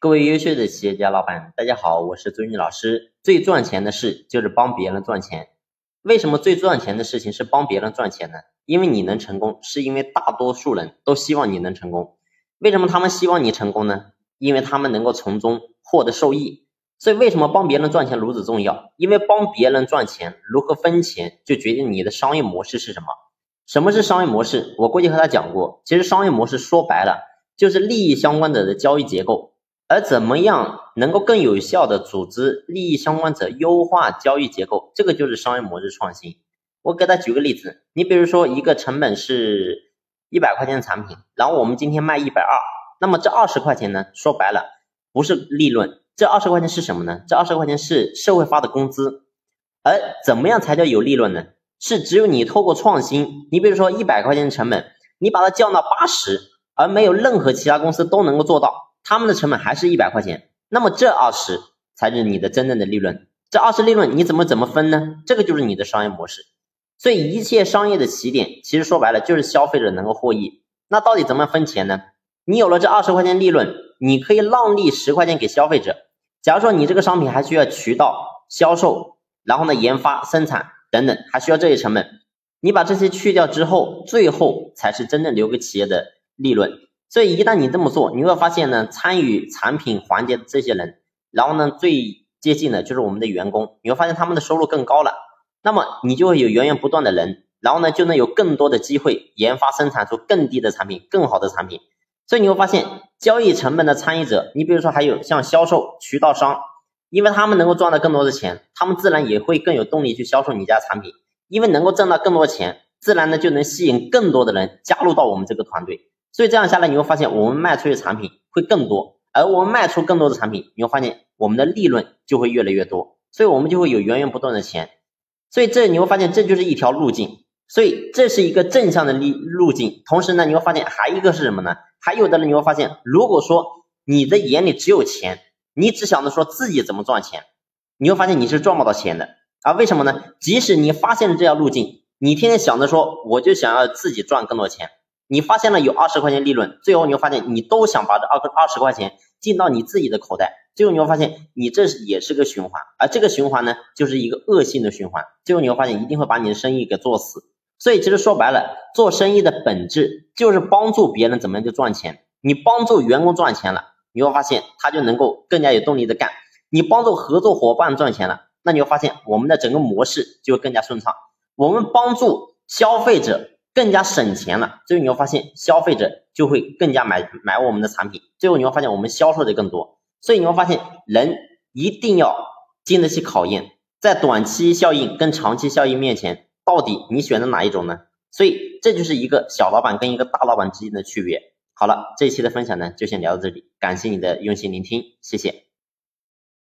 各位优秀的企业家老板，大家好，我是周军老师。最赚钱的事就是帮别人赚钱。为什么最赚钱的事情是帮别人赚钱呢？因为你能成功，是因为大多数人都希望你能成功。为什么他们希望你成功呢？因为他们能够从中获得受益。所以为什么帮别人赚钱如此重要？因为帮别人赚钱，如何分钱，就决定你的商业模式是什么。什么是商业模式？我过去和他讲过，其实商业模式说白了就是利益相关者的交易结构。而怎么样能够更有效的组织利益相关者，优化交易结构，这个就是商业模式创新。我给他举个例子，你比如说一个成本是一百块钱的产品，然后我们今天卖一百二，那么这二十块钱呢，说白了不是利润，这二十块钱是什么呢？这二十块钱是社会发的工资。而怎么样才叫有利润呢？是只有你透过创新，你比如说一百块钱的成本，你把它降到八十，而没有任何其他公司都能够做到。他们的成本还是一百块钱，那么这二十才是你的真正的利润。这二十利润你怎么怎么分呢？这个就是你的商业模式。所以一切商业的起点，其实说白了就是消费者能够获益。那到底怎么分钱呢？你有了这二十块钱利润，你可以让利十块钱给消费者。假如说你这个商品还需要渠道销售，然后呢研发、生产等等，还需要这些成本，你把这些去掉之后，最后才是真正留给企业的利润。所以一旦你这么做，你会发现呢，参与产品环节的这些人，然后呢，最接近的就是我们的员工，你会发现他们的收入更高了。那么你就会有源源不断的人，然后呢，就能有更多的机会研发生产出更低的产品、更好的产品。所以你会发现，交易成本的参与者，你比如说还有像销售渠道商，因为他们能够赚到更多的钱，他们自然也会更有动力去销售你家产品，因为能够挣到更多钱，自然呢就能吸引更多的人加入到我们这个团队。所以这样下来，你会发现我们卖出去的产品会更多，而我们卖出更多的产品，你会发现我们的利润就会越来越多，所以我们就会有源源不断的钱。所以这你会发现这就是一条路径，所以这是一个正向的利路径。同时呢，你会发现还一个是什么呢？还有的人你会发现，如果说你的眼里只有钱，你只想着说自己怎么赚钱，你会发现你是赚不到钱的啊？为什么呢？即使你发现了这条路径，你天天想着说我就想要自己赚更多钱。你发现了有二十块钱利润，最后你会发现你都想把这二二十块钱进到你自己的口袋，最后你会发现你这也是个循环，而这个循环呢就是一个恶性的循环，最后你会发现一定会把你的生意给做死。所以其实说白了，做生意的本质就是帮助别人怎么样去赚钱。你帮助员工赚钱了，你会发现他就能够更加有动力的干；你帮助合作伙伴赚钱了，那你会发现我们的整个模式就更加顺畅。我们帮助消费者。更加省钱了，最后你会发现消费者就会更加买买我们的产品，最后你会发现我们销售的更多，所以你会发现人一定要经得起考验，在短期效应跟长期效应面前，到底你选择哪一种呢？所以这就是一个小老板跟一个大老板之间的区别。好了，这一期的分享呢就先聊到这里，感谢你的用心聆听，谢谢。